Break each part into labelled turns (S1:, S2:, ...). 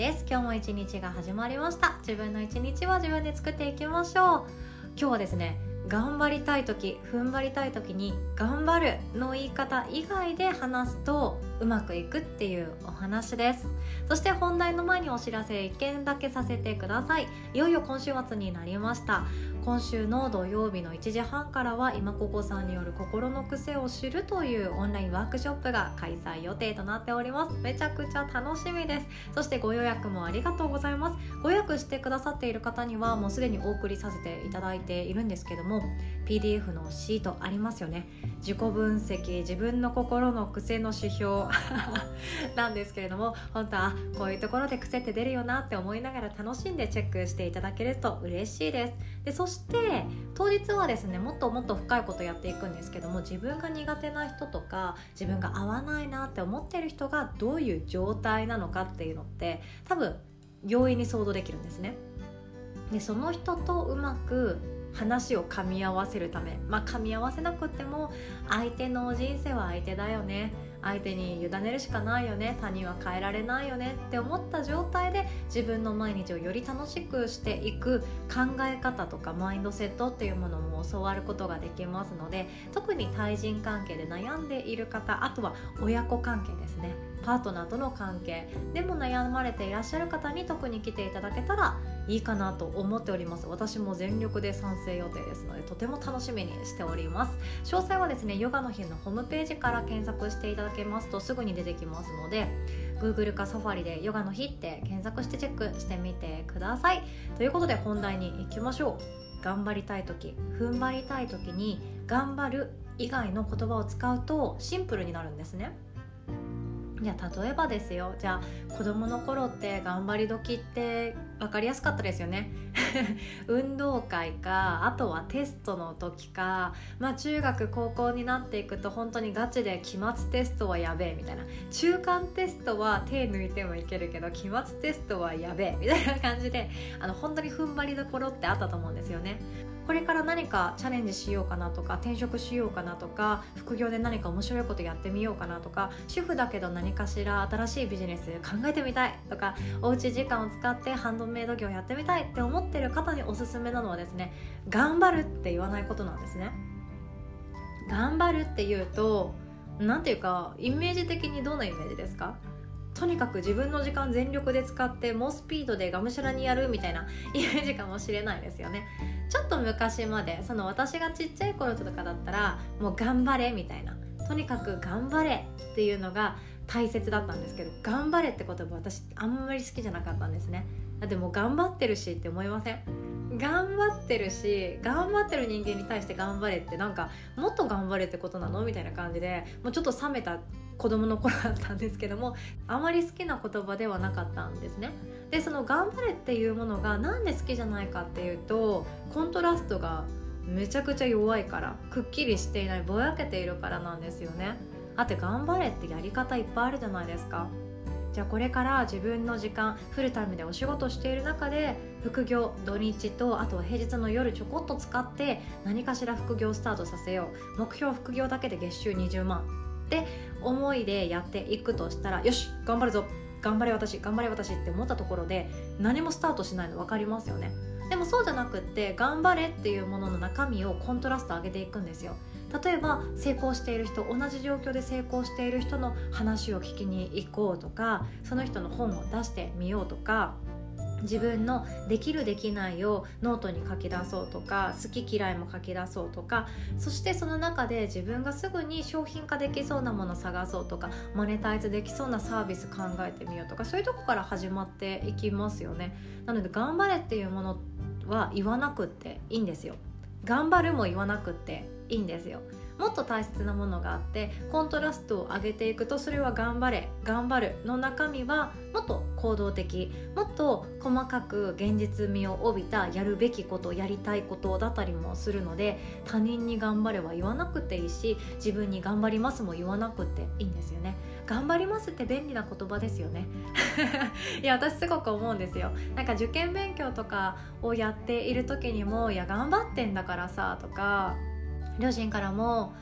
S1: です。今日も一日が始まりました。自分の一日は自分で作っていきましょう。今日はですね頑張りたい時踏ん張りたい時に「頑張る」の言い方以外で話すとうまくいくっていうお話です。そして本題の前にお知らせ1件だけさせてください。いよいよ今週末になりました。今週の土曜日の1時半からは今ここさんによる心の癖を知るというオンラインワークショップが開催予定となっております。めちゃくちゃ楽しみです。そしてご予約もありがとうございます。ご予約してくださっている方にはもうすでにお送りさせていただいているんですけども PDF のシートありますよね。自己分析自分の心の癖の指標。なんですけれども本当はこういうところで癖って出るよなって思いながら楽しんでチェックしていただけると嬉しいです。でそして当日はですねもっともっと深いことやっていくんですけども自分が苦手な人とか自分が合わないなって思ってる人がどういう状態なのかっていうのって多分容易に想像できるんですね。でその人とうまく話を噛み合わせるため。まあ噛み合わせなくっても相手の人生は相手だよね。相手に委ねるしかないよね。他人は変えられないよね。って思った状態で自分の毎日をより楽しくしていく考え方とかマインドセットっていうものも教わることができますので特に対人関係で悩んでいる方あとは親子関係ですね。パートナーとの関係。でも悩まれていらっしゃる方に特に来ていただけたらいいかなと思っております。私も全力で賛成予定ですのでとても楽しみにしております。詳細はですねヨガの日のホームページから検索していただけますとすぐに出てきますので Google かサファリでヨガの日って検索してチェックしてみてください。ということで本題に行きましょう。頑張りたい時踏ん張りたい時に頑張る以外の言葉を使うとシンプルになるんですね。じゃあ例えばですよ。じゃあ子供の頃って頑張り時って分かりやすかったですよね。運動会かあとはテストの時かまあ中学高校になっていくと本当にガチで期末テストはやべえみたいな。中間テストは手抜いてもいけるけど期末テストはやべえみたいな感じであの本当に踏ん張りどころってあったと思うんですよね。これから何かチャレンジしようかなとか転職しようかなとか副業で何か面白いことやってみようかなとか主婦だけど何かしら新しいビジネス考えてみたいとかおうち時間を使ってハンドメイド業やってみたいって思ってる方におすすめなのはですね頑張るって言わないことなんですね。頑張るっていうと何ていうかイメージ的にどんなイメージですか？とにかく自分の時間全力で使って猛スピードでがむしゃらにやるみたいな イメージかもしれないですよね。ちょっと昔までその私がちっちゃい頃とかだったらもう頑張れみたいな。とにかく頑張れっていうのが大切だったんですけど頑張れって言葉私あんまり好きじゃなかったんですね。だってもう頑張ってるしって思いません？頑張ってるし頑張ってる人間に対して頑張れってなんかもっと頑張れってことなの？みたいな感じでもうちょっと冷めた子供の頃だったんですけどもあまり好きな言葉ではなかったんですね。でその「頑張れ」っていうものが何で好きじゃないかっていうとコントラストがめちゃくちゃ弱いからくっきりしていないぼやけているからなんですよね。あって頑張れってやり方いっぱいあるじゃないですか。じゃあこれから自分の時間フルタイムでお仕事している中で副業土日とあとは平日の夜ちょこっと使って何かしら副業スタートさせよう。目標副業だけで月収20万。って思いでやっていくとしたらよし頑張るぞ。頑張れ私。頑張れ私って思ったところで何もスタートしないの分かりますよね。でもそうじゃなくって頑張れっていうものの中身をコントラスト上げていくんですよ。例えば成功している人同じ状況で成功している人の話を聞きに行こうとかその人の本を出してみようとか自分のできるできないをノートに書き出そうとか好き嫌いも書き出そうとかそしてその中で自分がすぐに商品化できそうなもの探そうとかマネタイズできそうなサービス考えてみようとかそういうとこから始まっていきますよね。なので頑張れっていうものは言わなくっていいんですよ。頑張るも言わなくっていいんですよ。もっと大切なものがあってコントラストを上げていくとそれは頑張れ頑張るの中身はもっと行動的もっと細かく現実味を帯びたやるべきことやりたいことだったりもするので他人に頑張れは言わなくていいし自分に頑張りますも言わなくていいんですよね。頑張りますって便利な言葉ですよね。いや私すごく思うんですよ。なんか受験勉強とかをやっている時にもいや頑張ってんだからさとか両親からも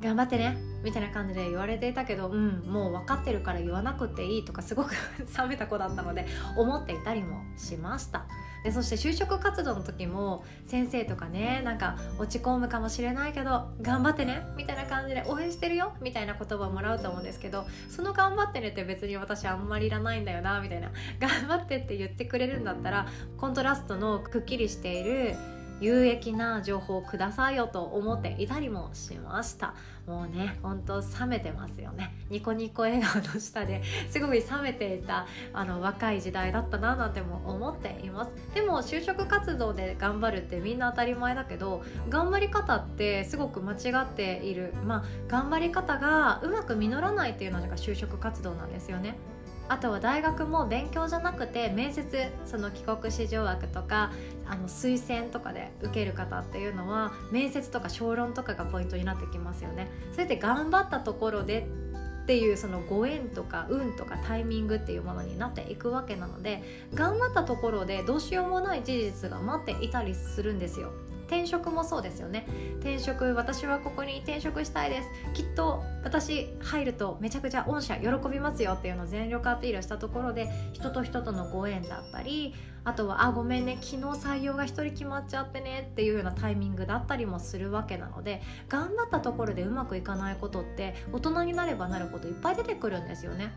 S1: 頑張ってねみたいな感じで言われていたけどうんもう分かってるから言わなくていいとかすごく 冷めた子だったので思っていたりもしました。でそして就職活動の時も先生とかねなんか落ち込むかもしれないけど頑張ってねみたいな感じで応援してるよみたいな言葉をもらうと思うんですけどその頑張ってねって別に私あんまりいらないんだよなみたいな。頑張ってって言ってくれるんだったらコントラストのくっきりしている有益な情報をくださいよと思っていたりもしました。もうねほんと冷めてますよね。ニコニコ笑顔の下ですごい冷めていたあの若い時代だったななんても思っています。でも就職活動で頑張るってみんな当たり前だけど頑張り方ってすごく間違っている。まあ頑張り方がうまく実らないっていうのが就職活動なんですよね。あとは大学も勉強じゃなくて面接その帰国子女枠とかあの推薦とかで受ける方っていうのは面接とか小論とかがポイントになってきますよね。それで頑張ったところでっていうそのご縁とか運とかタイミングっていうものになっていくわけなので頑張ったところでどうしようもない事実が待っていたりするんですよ。転職もそうですよね転職私はここに転職したいですきっと私入るとめちゃくちゃ御社喜びますよっていうのを全力アピールしたところで人と人とのご縁だったりあとは「あごめんね昨日採用が1人決まっちゃってね」っていうようなタイミングだったりもするわけなので頑張ったところでうまくいかないことって大人になればなるほどいっぱい出てくるんですよね。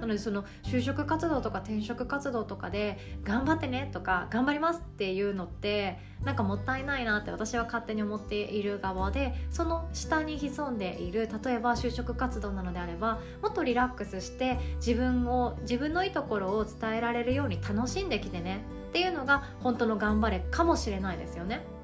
S1: なのでその就職活動とか転職活動とかで頑張ってねとか頑張りますっていうのってなんかもったいないなって私は勝手に思っている側でその下に潜んでいる例えば就職活動なのであればもっとリラックスして自分を自分のいいところを伝えられるように楽しんできてねっていうのが本当の頑張れかもしれないですよね。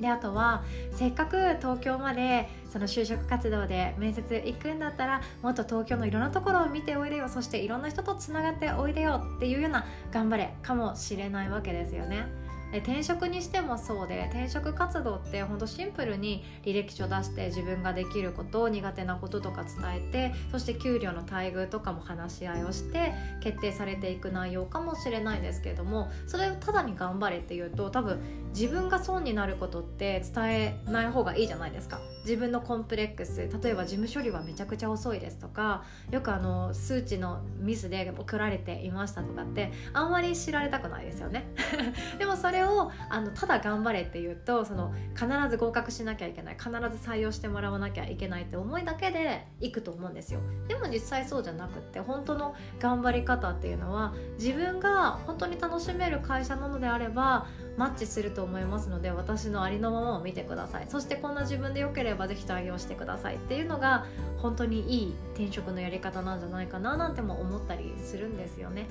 S1: であとはせっかく東京までその就職活動で面接行くんだったらもっと東京のいろんなところを見ておいでよそしていろんな人とつながっておいでよっていうような頑張れかもしれないわけですよね。転職にしてもそうで転職活動ってほんとシンプルに履歴書出して自分ができること苦手なこととか伝えてそして給料の待遇とかも話し合いをして決定されていく内容かもしれないですけれどもそれをただに頑張れっていうと多分自分が損になることって伝えない方がいいじゃないですか。自分のコンプレックス例えば事務処理はめちゃくちゃ遅いですとかよくあの数値のミスで送られていましたとかってあんまり知られたくないですよね。でもそれれをあのただ頑張れって言うとその必ず合格しなきゃいけない必ず採用してもらわなきゃいけないって思いだけでいくと思うんですよ。でも実際そうじゃなくって本当の頑張り方っていうのは自分が本当に楽しめる会社なのであればマッチすると思いますので私のありのままを見てください。そしてこんな自分でよければ是非対応してくださいっていうのが本当にいい転職のやり方なんじゃないかななんても思ったりするんですよね。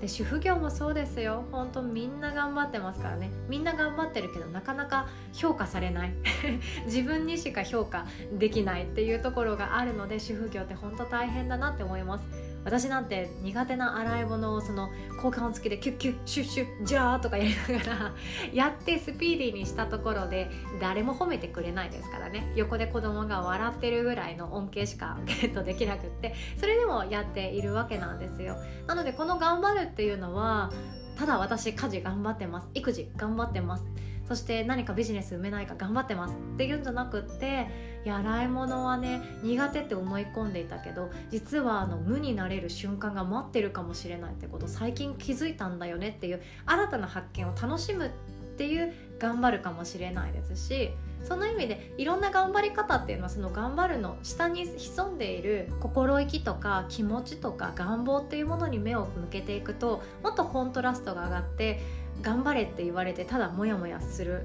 S1: で主婦業もそうですよ。本当みんな頑張ってますからね。みんな頑張ってるけどなかなか評価されない。自分にしか評価できないっていうところがあるので主婦業ってほんと大変だなって思います。私なんて苦手な洗い物をその交換付きでキュッキュッシュッシュッジャーとかやりながら やってスピーディーにしたところで誰も褒めてくれないですからね。横で子供が笑ってるぐらいの恩恵しかゲットできなくってそれでもやっているわけなんですよ。なのでこの頑張るっていうのはただ私家事頑張ってます。育児頑張ってます。そして何かビジネス埋めないか頑張ってますっていうんじゃなくってや洗い物はね苦手って思い込んでいたけど実はあの無になれる瞬間が待ってるかもしれないってこと最近気づいたんだよねっていう新たな発見を楽しむっていう頑張るかもしれないですしその意味でいろんな頑張り方っていうのはその頑張るの下に潜んでいる心意気とか気持ちとか願望っていうものに目を向けていくともっとコントラストが上がって頑張れって言われてただモヤモヤする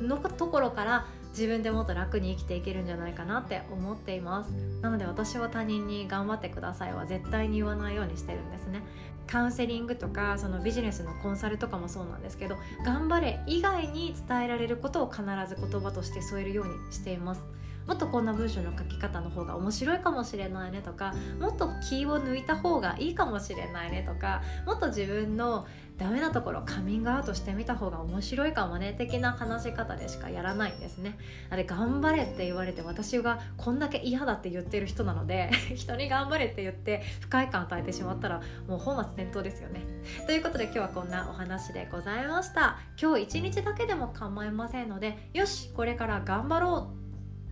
S1: のところから自分でもっと楽に生きていけるんじゃないかなって思っています。なので私は他人に頑張ってくださいは絶対に言わないようにしてるんですね。カウンセリングとかそのビジネスのコンサルとかもそうなんですけど頑張れ以外に伝えられることを必ず言葉として添えるようにしています。もっとこんな文章の書き方の方が面白いかもしれないねとかもっと気を抜いた方がいいかもしれないねとかもっと自分のダメなところカミングアウトしてみた方が面白いかもね的な話し方でしかやらないんですね。あれ頑張れって言われて私がこんだけ嫌だって言ってる人なので 人に頑張れって言って不快感与えてしまったらもう本末転倒ですよね。ということで今日はこんなお話でございました。今日一日だけでも構いませんのでよしこれから頑張ろう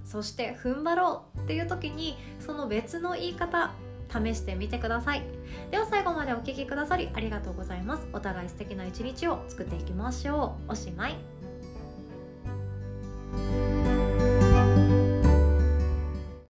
S1: そして踏ん張ろうっていう時にその別の言い方試してみてください。では最後までお聴きくださりありがとうございます。お互い素敵な一日を作っていきましょう。おしまい。